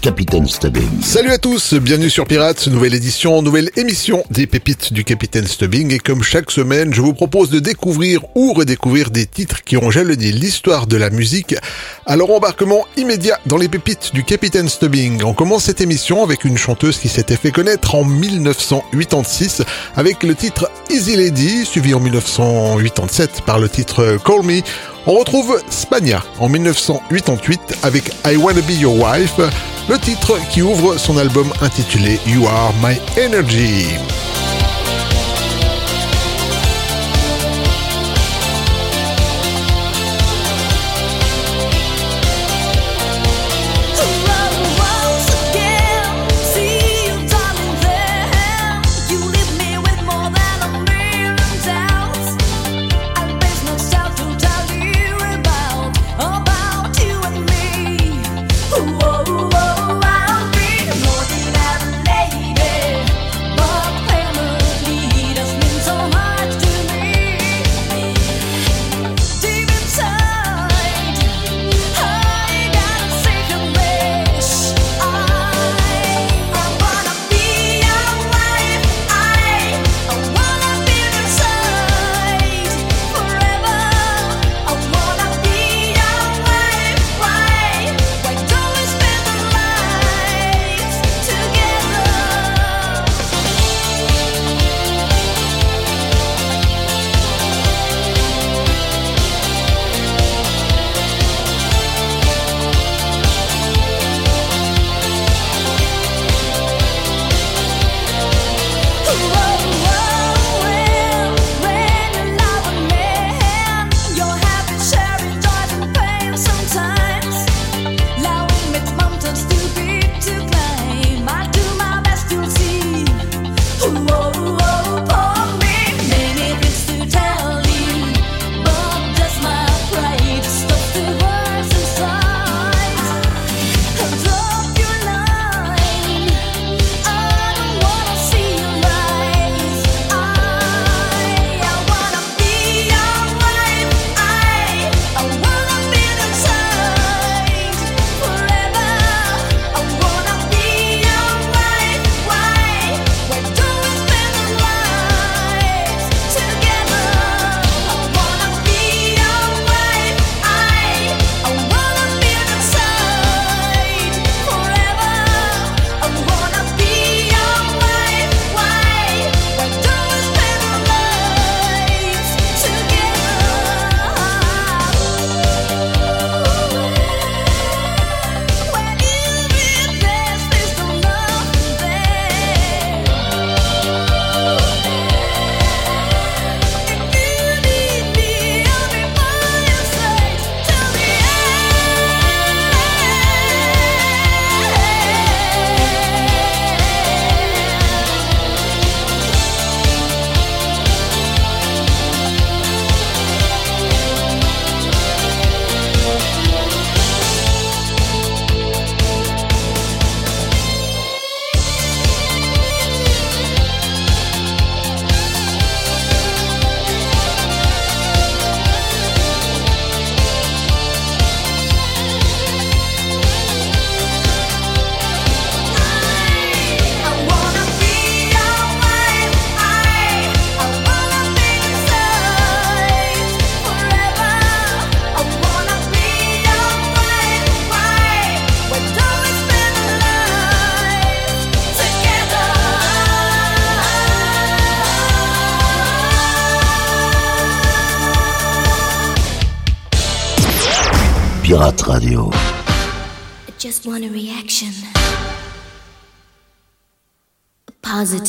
Capitaine Stubbing. Salut à tous, bienvenue sur Pirates, nouvelle édition, nouvelle émission des pépites du Capitaine Stubbing et comme chaque semaine, je vous propose de découvrir ou redécouvrir des titres qui ont jalonné l'histoire de la musique. Alors embarquement immédiat dans les pépites du Capitaine Stubbing. On commence cette émission avec une chanteuse qui s'était fait connaître en 1986 avec le titre Easy Lady, suivi en 1987 par le titre Call Me. On retrouve Spagna en 1988 avec I Wanna Be Your Wife, le titre qui ouvre son album intitulé You Are My Energy.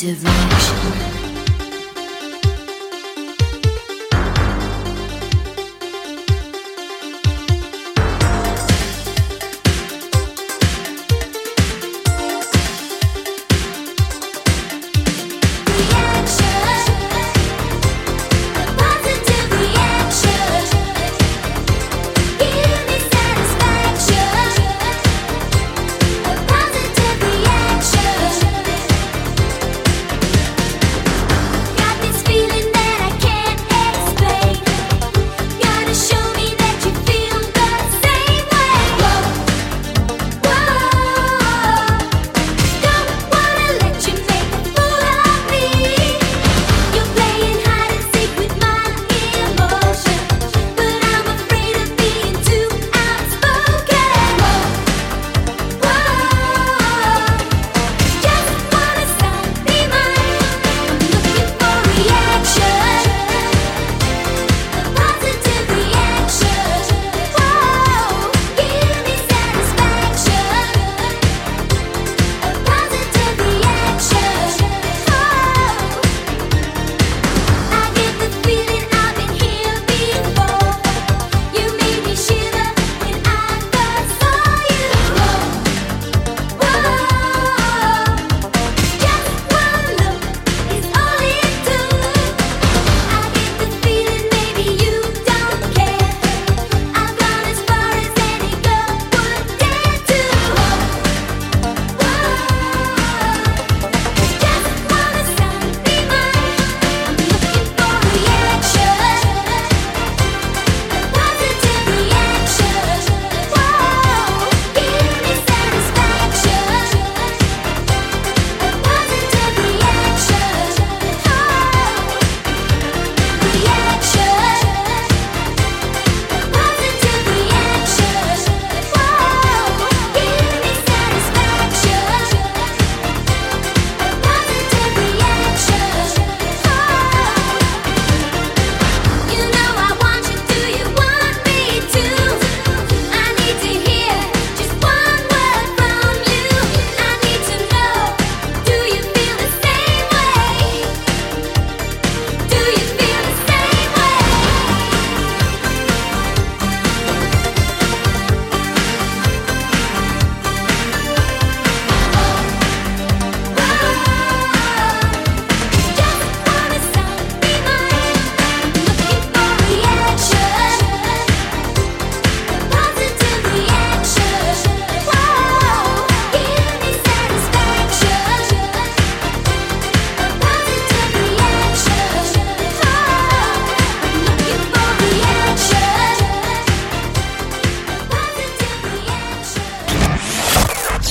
Positive.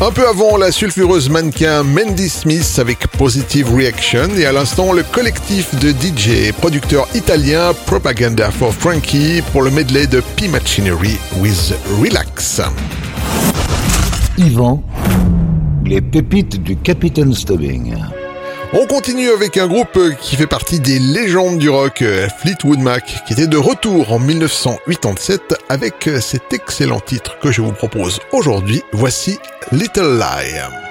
Un peu avant, la sulfureuse mannequin Mandy Smith avec Positive Reaction et à l'instant, le collectif de DJ et producteurs italiens Propaganda for Frankie pour le medley de P Machinery with Relax. Yvan, les pépites du Capitaine Stubbing. On continue avec un groupe qui fait partie des légendes du rock, Fleetwood Mac, qui était de retour en 1987 avec cet excellent titre que je vous propose aujourd'hui. Voici Little Lie.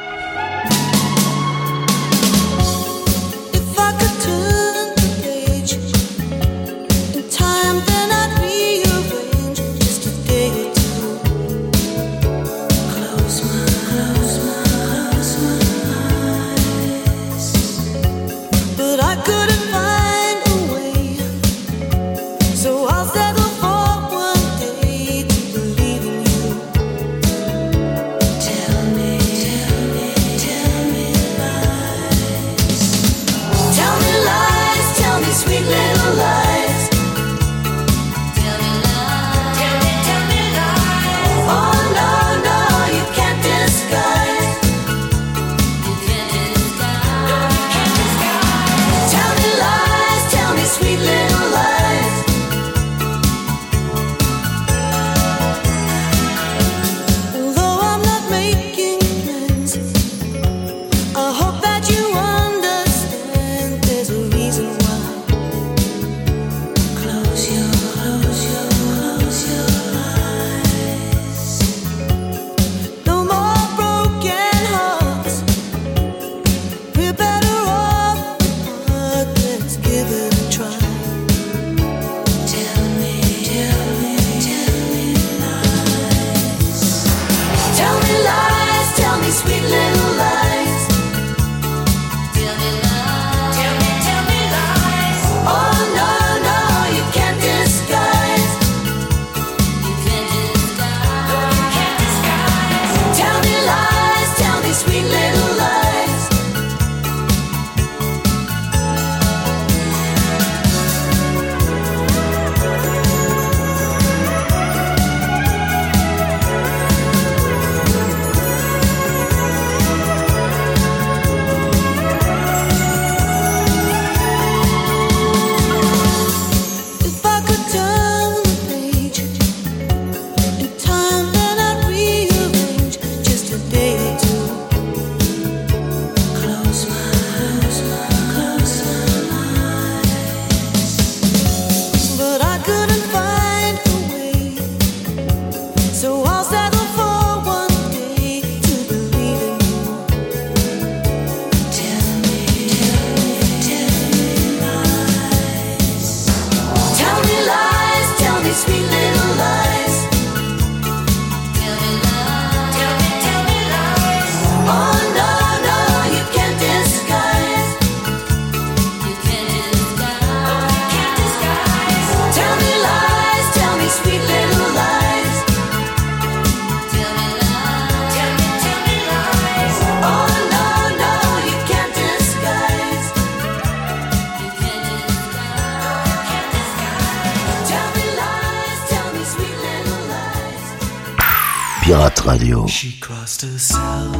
Radio. She crossed herself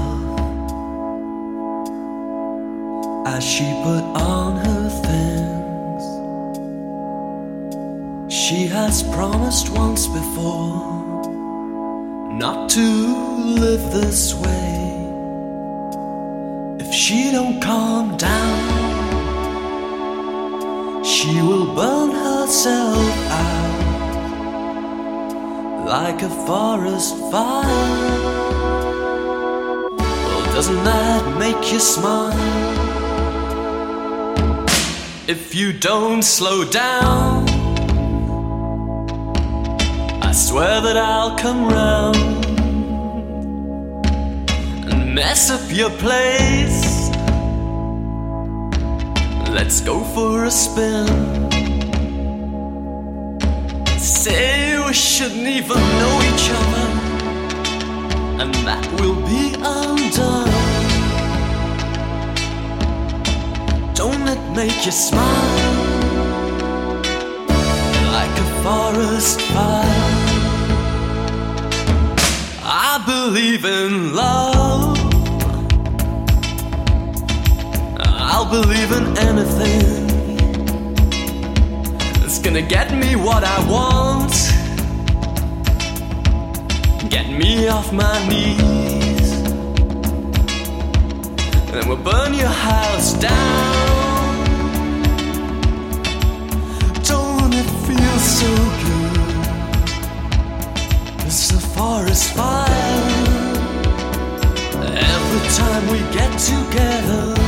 as she put on her things. She has promised once before not to live this way. If she don't calm down, she will burn herself out like a forest fire. Well, doesn't that make you smile? If you don't slow down, I swear that I'll come round and mess up your place. Let's go for a spin. Shouldn't even know each other, and that will be undone. Don't it make you smile like a forest fire? I believe in love. I'll believe in anything. It's gonna get me what I want. Get me off my knees. And then we'll burn your house down. Don't it feel so good? It's a forest fire. Every time we get together.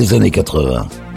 Des années 80.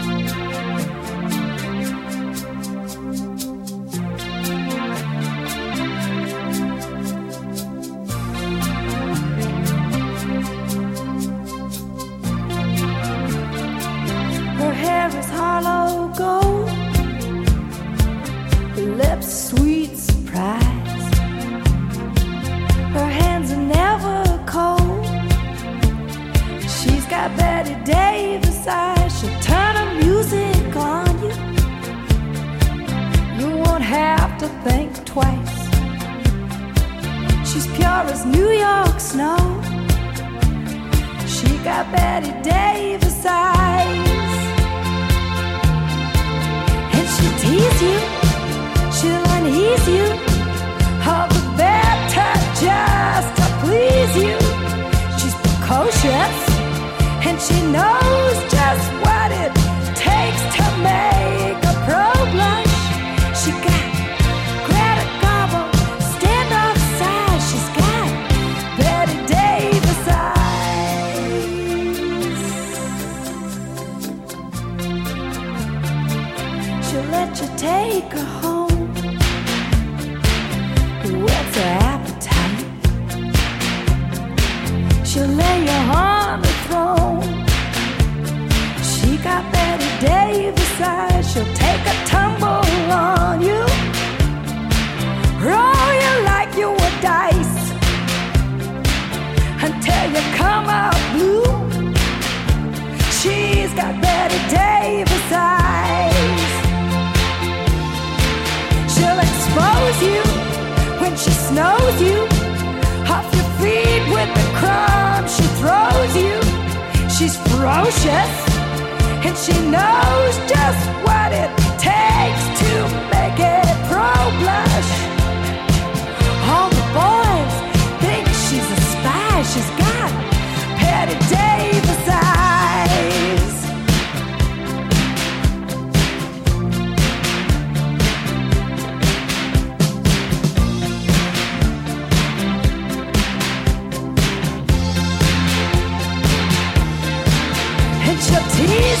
And she knows just what it takes to make it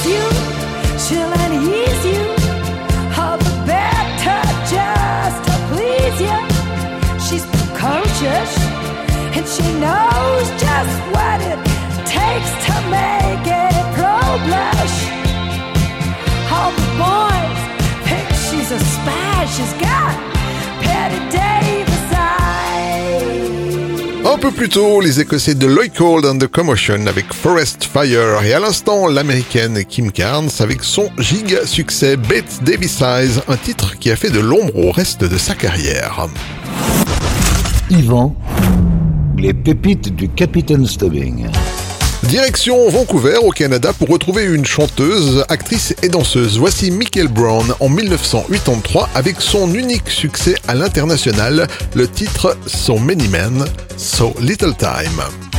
she'll tease you, all the better just to please you. She's precocious, and she knows just what it takes to make it pro blush. All the boys think she's a spy. She's got Patty Davis eyes. Peu plus tôt, les Écossais de Lloyd Cole and the Commotion avec Forest Fire et à l'instant l'américaine Kim Carnes avec son giga succès Bette Davis Eyes, un titre qui a fait de l'ombre au reste de sa carrière. Yvan, les pépites du Capitaine Stubbing. Direction Vancouver au Canada pour retrouver une chanteuse, actrice et danseuse. Voici Michael Brown en 1983 avec son unique succès à l'international, le titre So Many Men, So Little Time.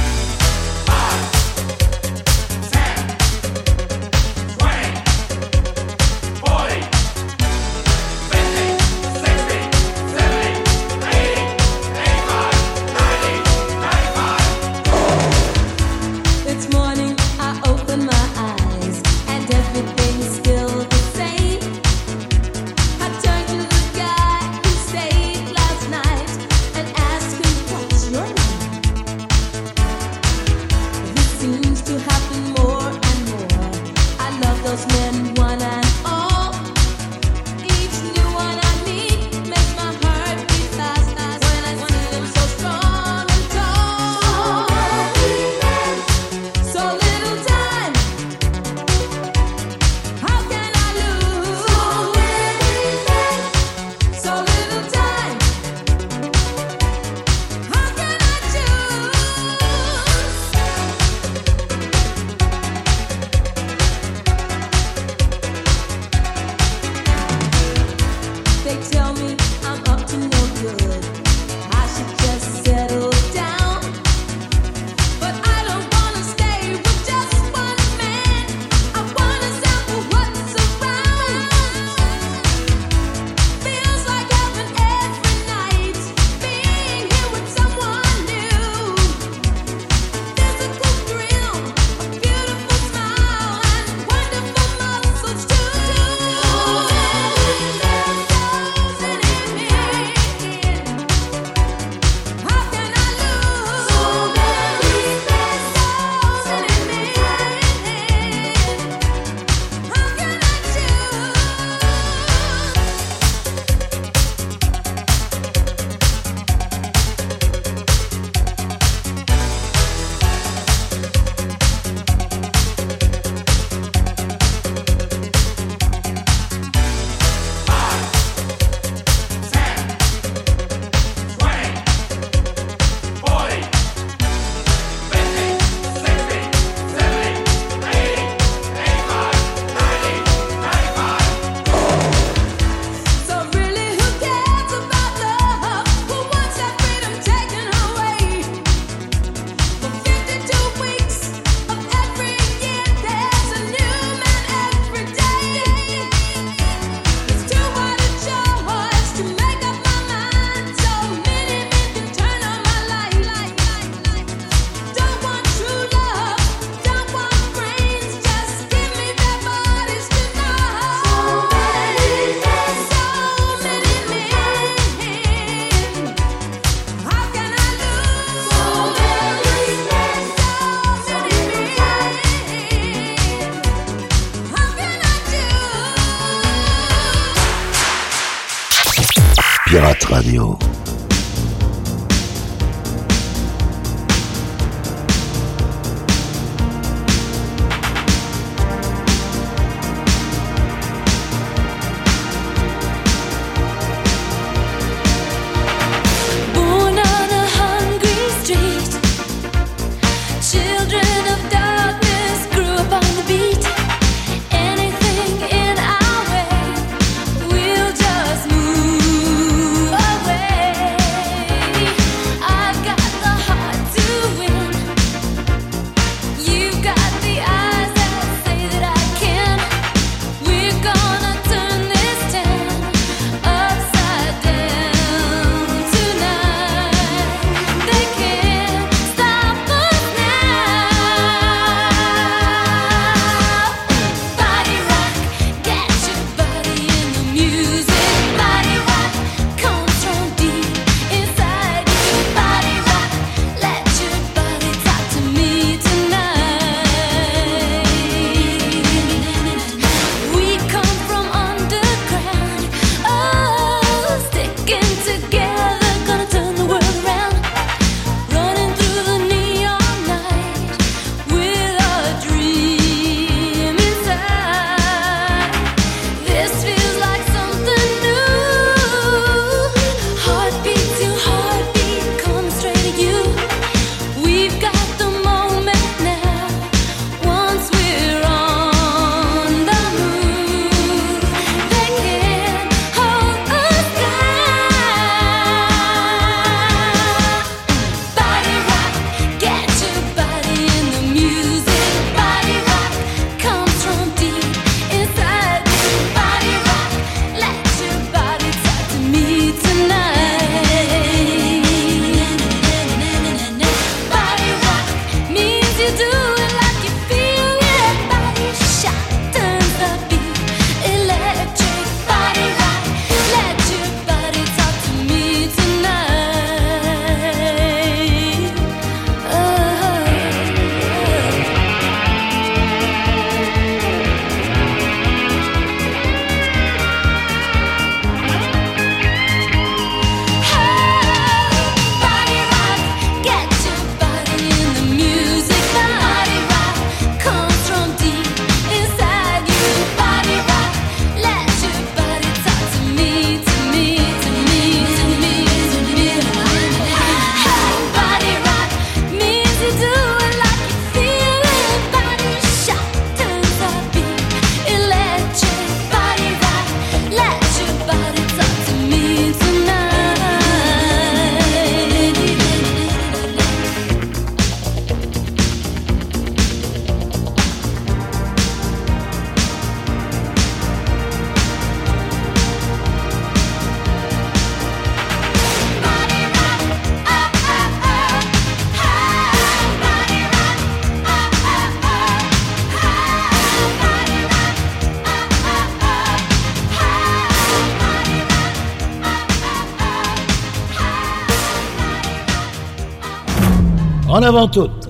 avant toute.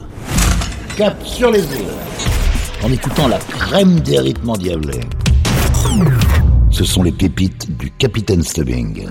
Cap sur les îles. En écoutant la crème des rythmes endiablés. Ce sont les pépites du Capitaine Stubbing.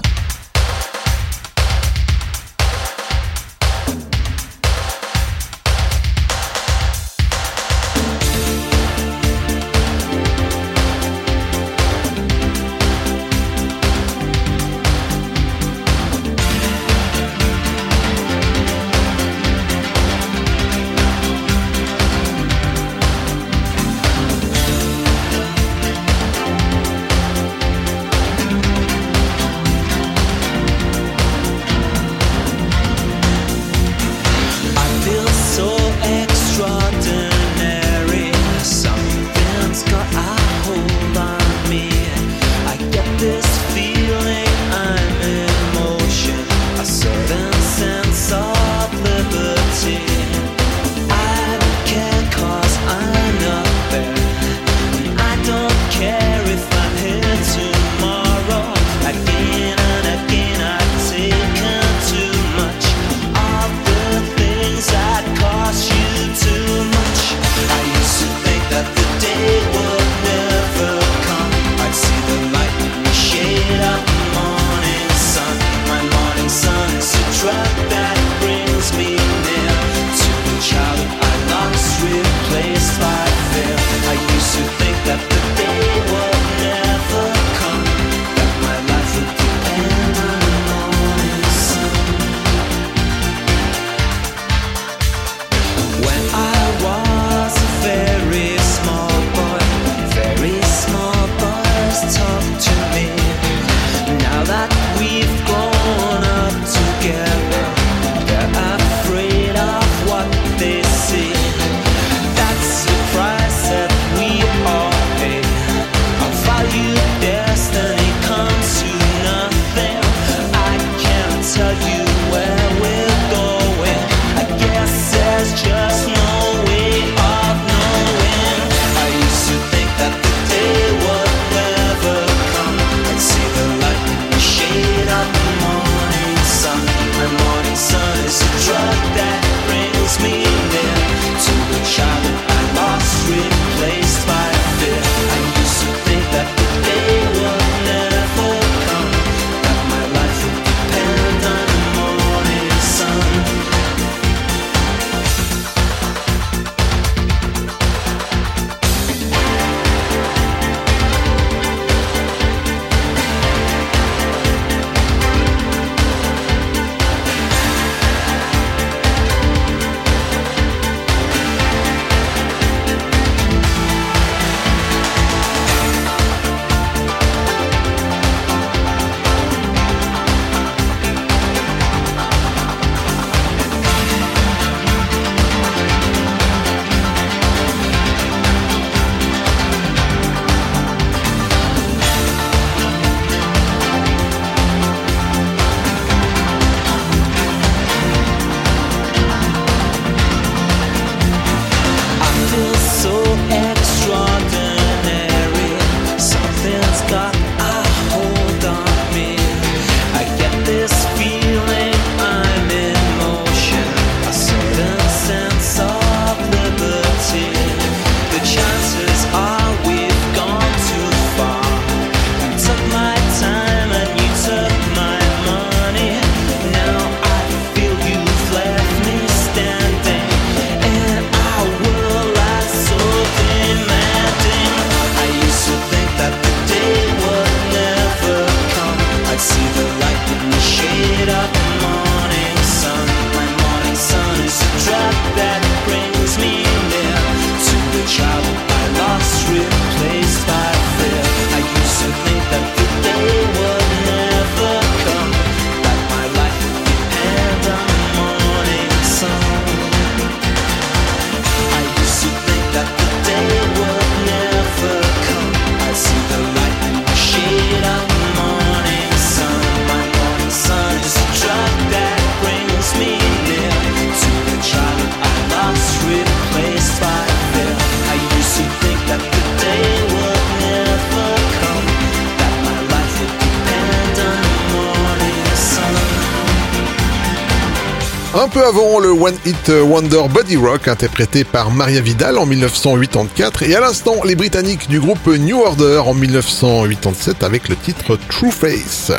One Hit Wonder Body Rock interprété par Maria Vidal en 1984 et à l'instant les Britanniques du groupe New Order en 1987 avec le titre True Face.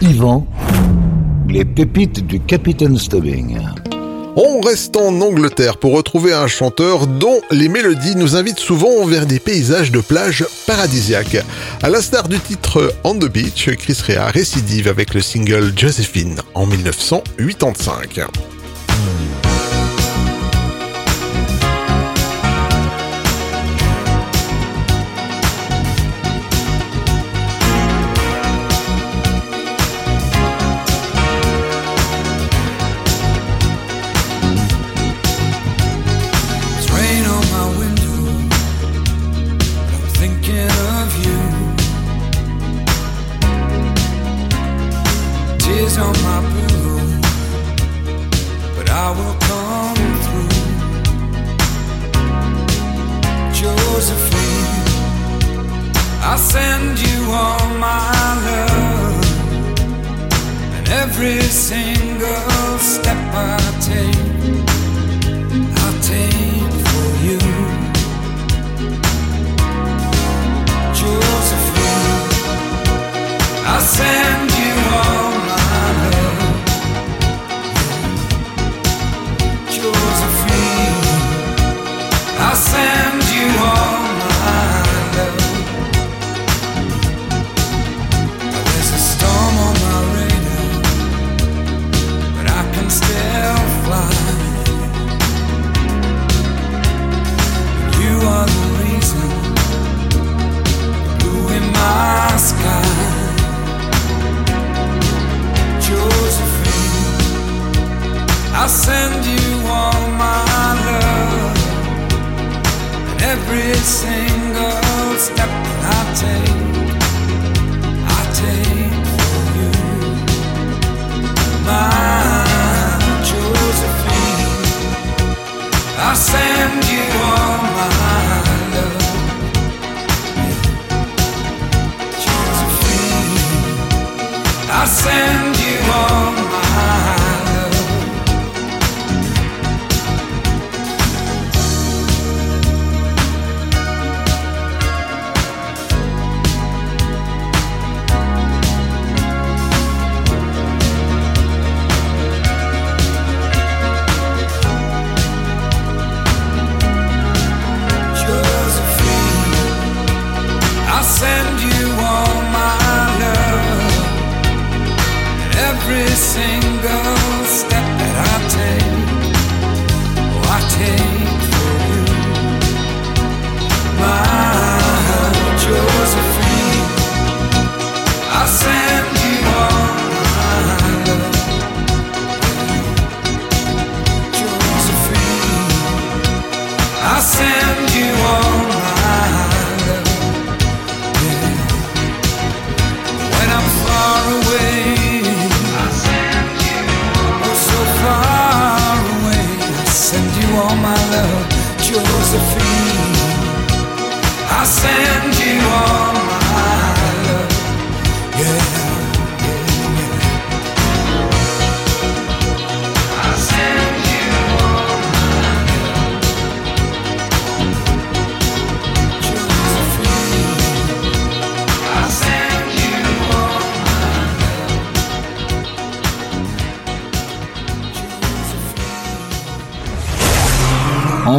Yvan, les pépites du Capitaine Stubbing. On reste en Angleterre pour retrouver un chanteur dont les mélodies nous invitent souvent vers des paysages de plage paradisiaques. À l'instar du titre On the Beach, Chris Rea récidive avec le single Josephine en 1985.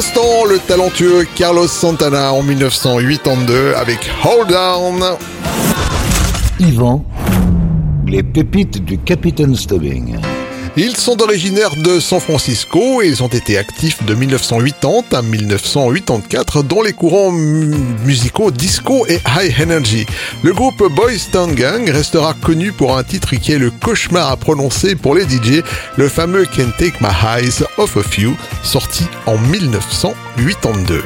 l'instant, le talentueux Carlos Santana en 1982 avec Hold Down. Yvan, les pépites du Capitaine Stubbing. Ils sont originaires de San Francisco et ils ont été actifs de 1980 à 1984 dans les courants musicaux disco et high energy. Le groupe Boys Town Gang restera connu pour un titre qui est le cauchemar à prononcer pour les DJ, le fameux Can Take My Eyes Off of You, sorti en 1982.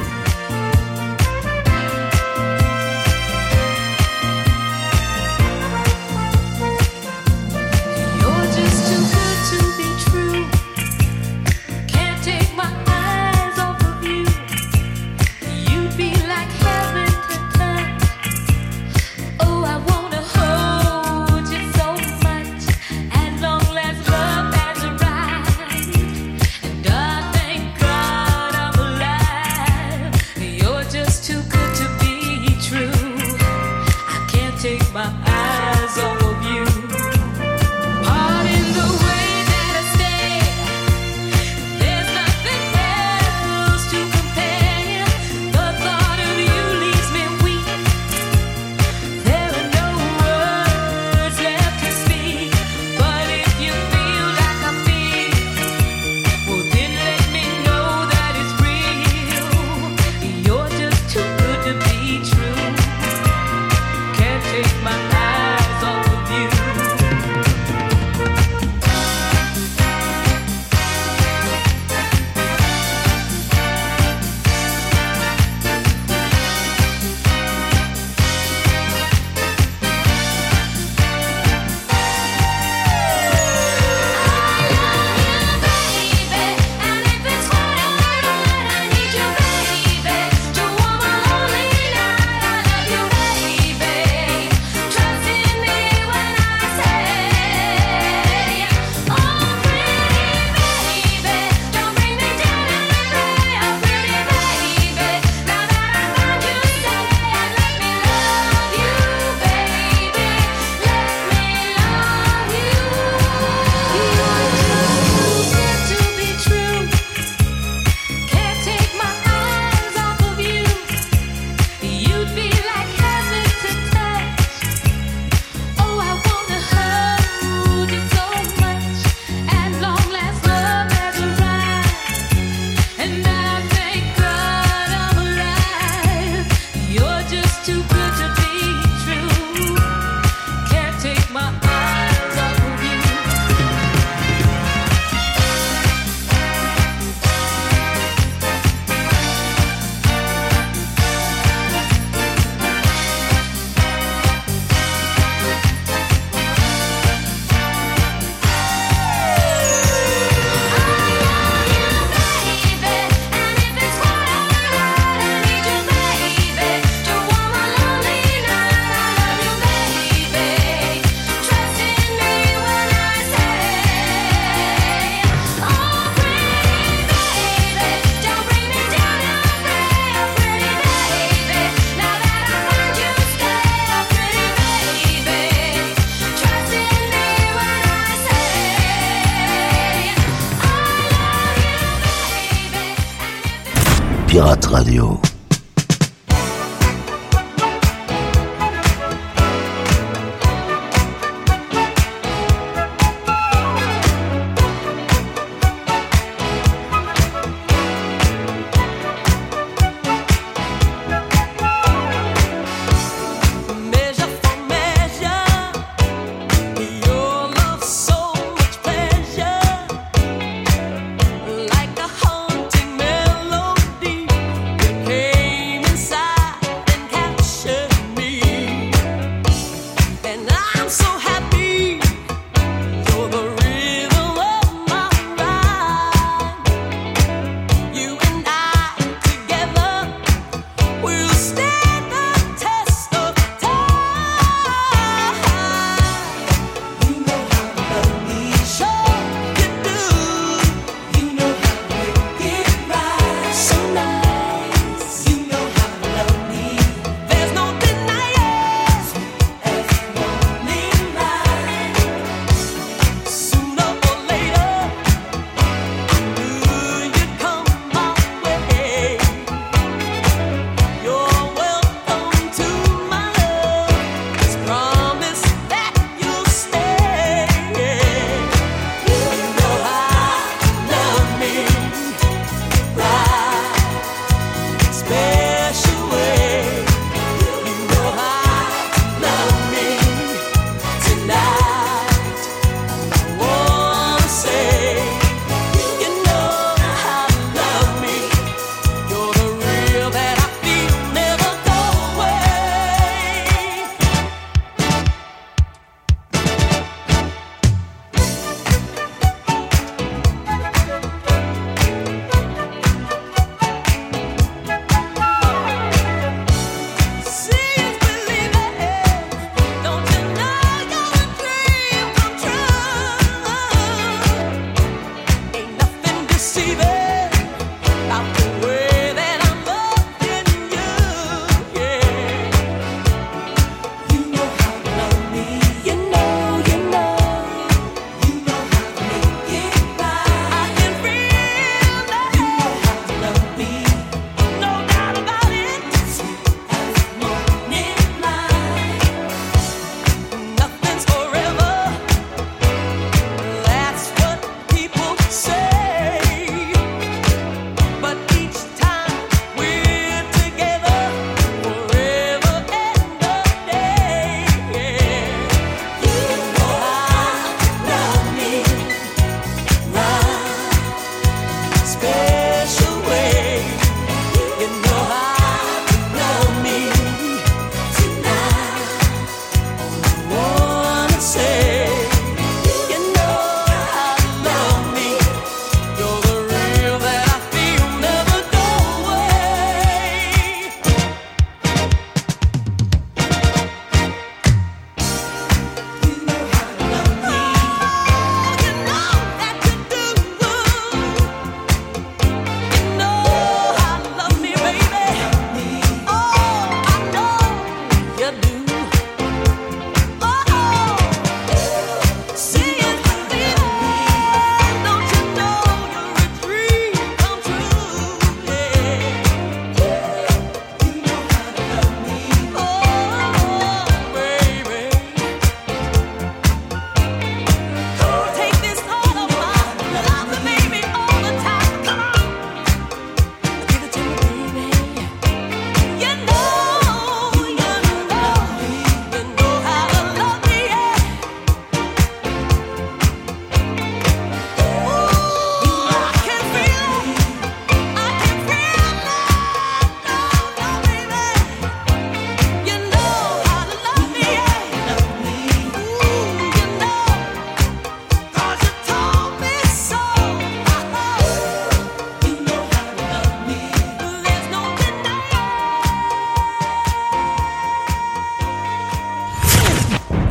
Pirate Radio.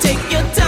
Take your time.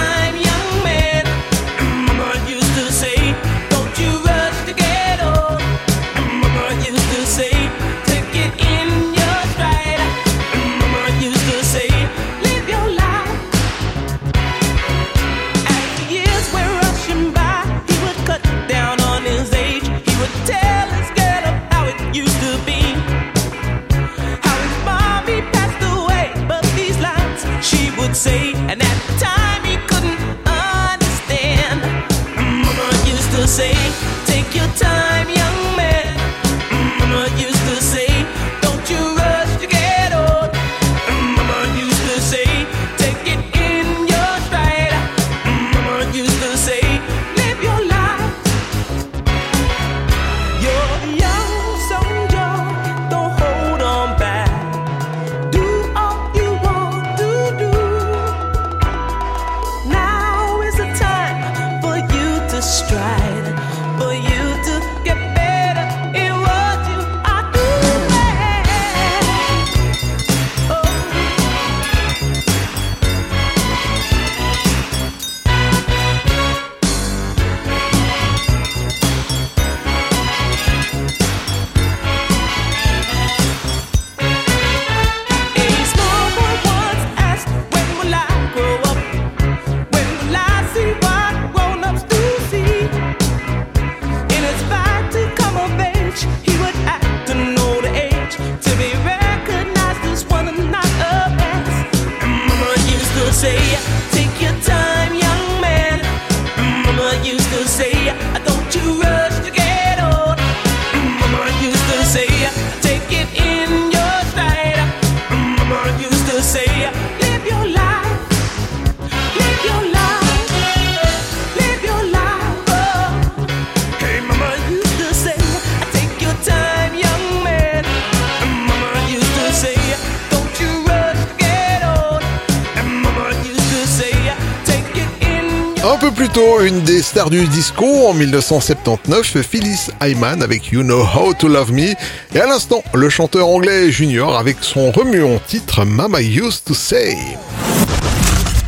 Un peu plus tôt, une des stars du disco en 1979, Phyllis Hyman avec You Know How to Love Me, et à l'instant, le chanteur anglais Junior avec son remuant titre Mama Used to Say.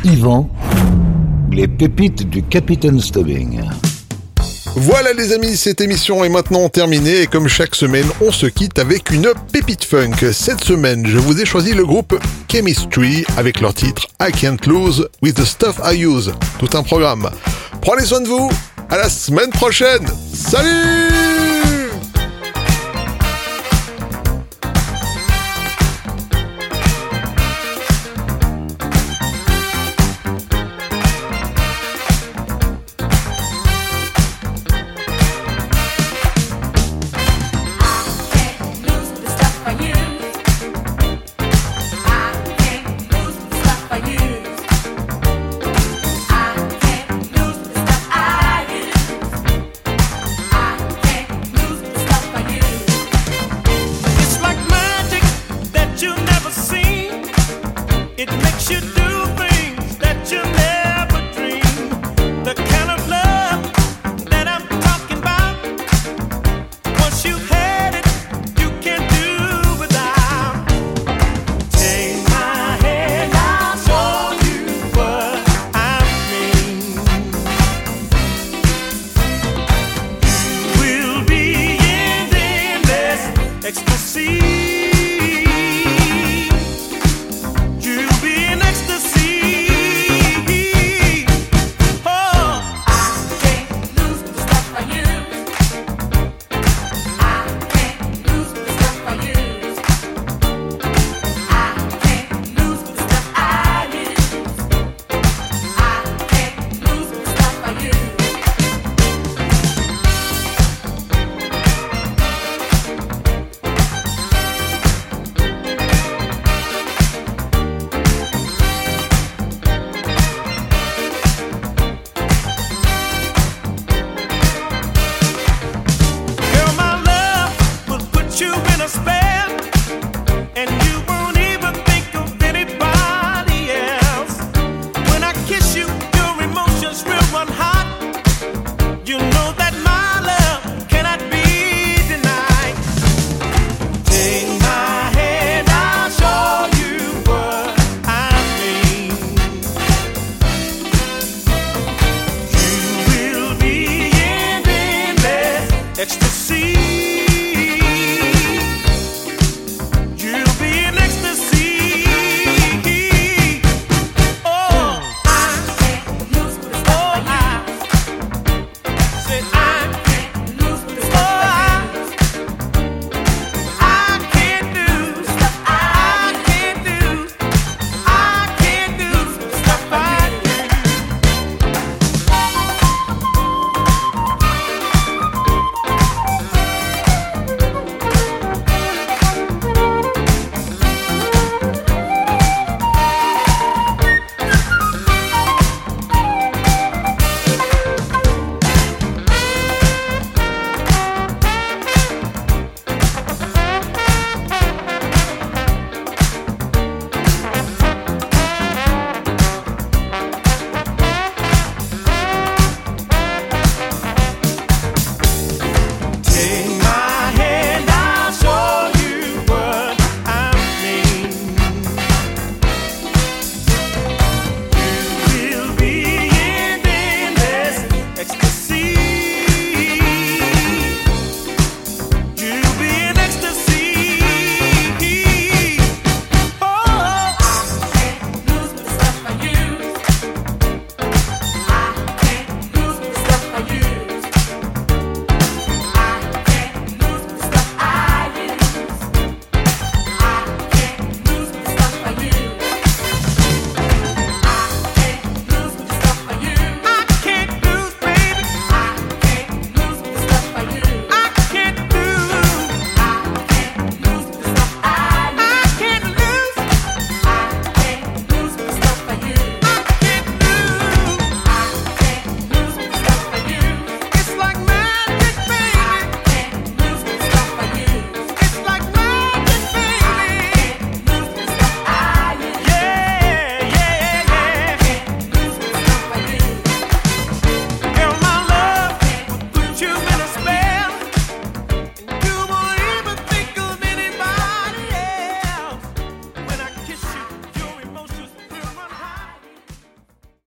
Yvan, les pépites du Capitaine Stubbing. Voilà les amis, cette émission est maintenant terminée et comme chaque semaine, on se quitte avec une pépite funk. Cette semaine, je vous ai choisi le groupe Chemistry avec leur titre I Can't Lose with the Stuff I Use. Tout un programme. Prenez soin de vous, à la semaine prochaine. Salut